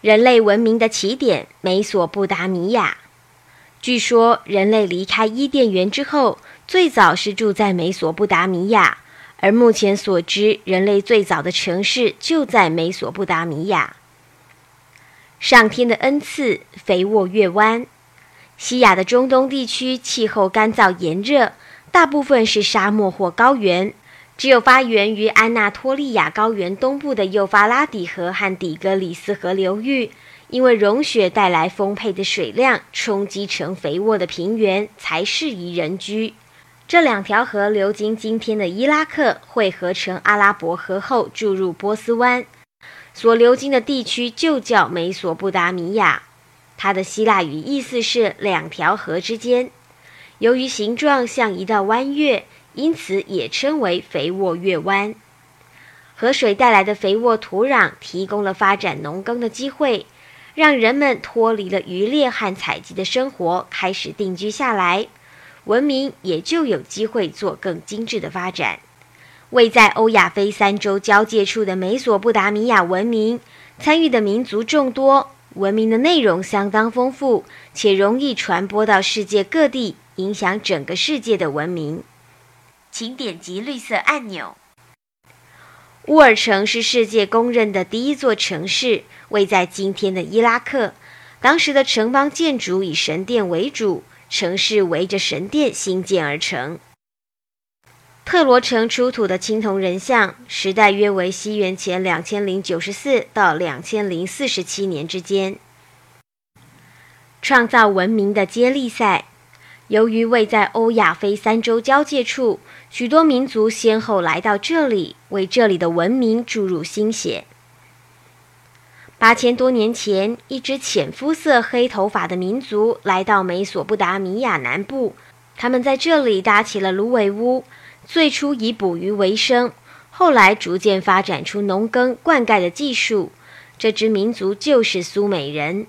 人类文明的起点——美索不达米亚。据说，人类离开伊甸园之后，最早是住在美索不达米亚。而目前所知，人类最早的城市就在美索不达米亚。上天的恩赐——肥沃月湾。西亚的中东地区气候干燥炎热，大部分是沙漠或高原。只有发源于安纳托利亚高原东部的幼发拉底河和底格里斯河流域，因为融雪带来丰沛的水量，冲击成肥沃的平原，才适宜人居。这两条河流经今天的伊拉克，汇合成阿拉伯河后注入波斯湾，所流经的地区就叫美索不达米亚。它的希腊语意思是“两条河之间”。由于形状像一道弯月。因此也称为肥沃月湾。河水带来的肥沃土壤提供了发展农耕的机会，让人们脱离了渔猎和采集的生活，开始定居下来，文明也就有机会做更精致的发展。位在欧亚非三洲交界处的美索不达米亚文明，参与的民族众多，文明的内容相当丰富，且容易传播到世界各地，影响整个世界的文明。请点击绿色按钮。乌尔城是世界公认的第一座城市，位在今天的伊拉克。当时的城邦建筑以神殿为主，城市围着神殿兴建而成。特罗城出土的青铜人像，时代约为西元前两千零九十四到两千零四十七年之间。创造文明的接力赛。由于位在欧亚非三洲交界处，许多民族先后来到这里，为这里的文明注入心血。八千多年前，一支浅肤色、黑头发的民族来到美索不达米亚南部，他们在这里搭起了芦苇屋，最初以捕鱼为生，后来逐渐发展出农耕、灌溉的技术。这支民族就是苏美人。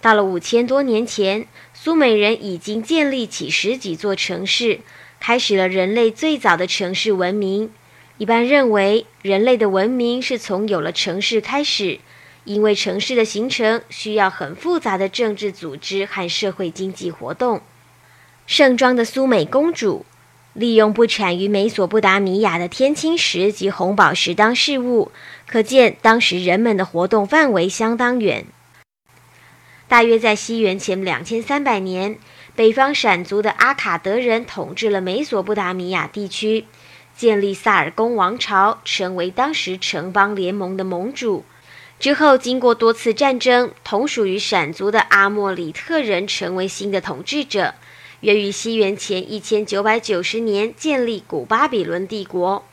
到了五千多年前。苏美人已经建立起十几座城市，开始了人类最早的城市文明。一般认为，人类的文明是从有了城市开始，因为城市的形成需要很复杂的政治组织和社会经济活动。盛装的苏美公主利用不产于美索不达米亚的天青石及红宝石当饰物，可见当时人们的活动范围相当远。大约在西元前两千三百年，北方闪族的阿卡德人统治了美索不达米亚地区，建立萨尔宫王朝，成为当时城邦联盟的盟主。之后，经过多次战争，同属于闪族的阿莫里特人成为新的统治者，约于西元前一千九百九十年建立古巴比伦帝国。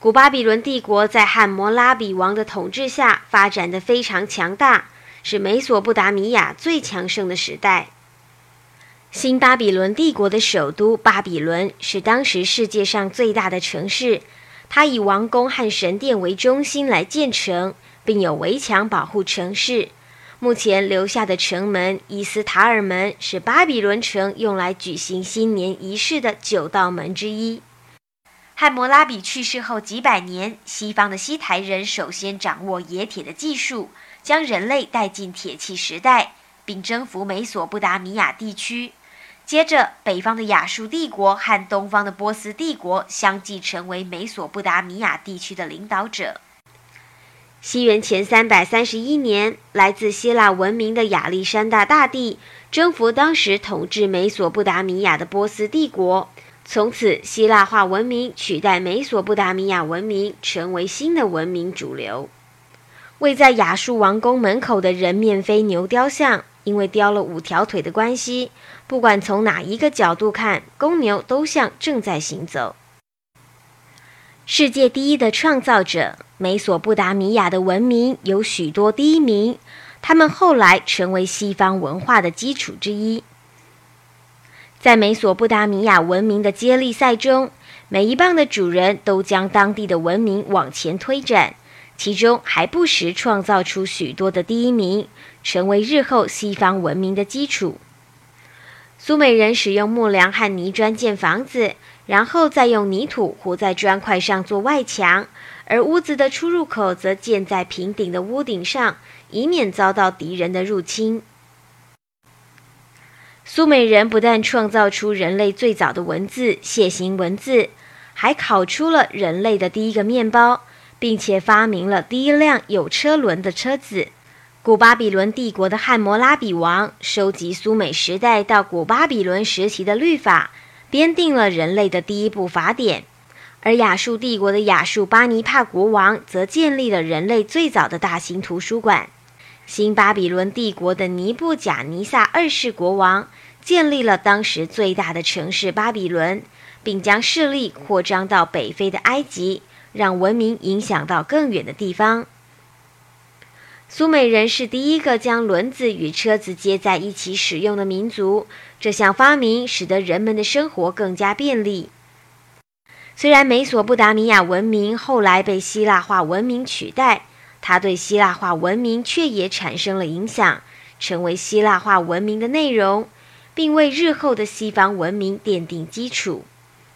古巴比伦帝国在汉谟拉比王的统治下发展的非常强大。是美索不达米亚最强盛的时代。新巴比伦帝国的首都巴比伦是当时世界上最大的城市，它以王宫和神殿为中心来建成，并有围墙保护城市。目前留下的城门伊斯塔尔门是巴比伦城用来举行新年仪式的九道门之一。汉谟拉比去世后几百年，西方的西台人首先掌握冶铁的技术。将人类带进铁器时代，并征服美索不达米亚地区。接着，北方的亚述帝国和东方的波斯帝国相继成为美索不达米亚地区的领导者。西元前三百三十一年，来自希腊文明的亚历山大大帝征服当时统治美索不达米亚的波斯帝国，从此希腊化文明取代美索不达米亚文明，成为新的文明主流。位在亚述王宫门口的人面飞牛雕像，因为雕了五条腿的关系，不管从哪一个角度看，公牛都像正在行走。世界第一的创造者——美索不达米亚的文明有许多第一名，他们后来成为西方文化的基础之一。在美索不达米亚文明的接力赛中，每一棒的主人都将当地的文明往前推展，其中还不时创造出许多的第一名。成为日后西方文明的基础。苏美人使用木梁和泥砖建房子，然后再用泥土糊在砖块上做外墙，而屋子的出入口则建在平顶的屋顶上，以免遭到敌人的入侵。苏美人不但创造出人类最早的文字——楔形文字，还烤出了人类的第一个面包，并且发明了第一辆有车轮的车子。古巴比伦帝国的汉谟拉比王收集苏美时代到古巴比伦时期的律法，编定了人类的第一部法典；而亚述帝国的亚述巴尼帕国王则建立了人类最早的大型图书馆。新巴比伦帝国的尼布贾尼撒二世国王建立了当时最大的城市巴比伦，并将势力扩张到北非的埃及，让文明影响到更远的地方。苏美人是第一个将轮子与车子接在一起使用的民族。这项发明使得人们的生活更加便利。虽然美索不达米亚文明后来被希腊化文明取代，它对希腊化文明却也产生了影响，成为希腊化文明的内容，并为日后的西方文明奠定基础。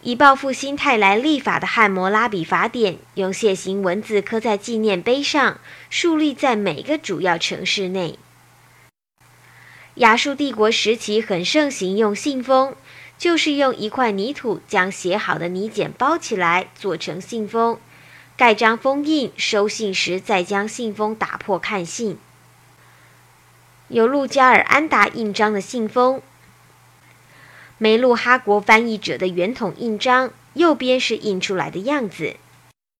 以报复新泰来立法的汉谟拉比法典，用楔形文字刻在纪念碑上，竖立在每个主要城市内。亚述帝国时期很盛行用信封，就是用一块泥土将写好的泥简包起来做成信封，盖章封印，收信时再将信封打破看信。有路加尔安达印章的信封。梅路哈国翻译者的圆筒印章，右边是印出来的样子，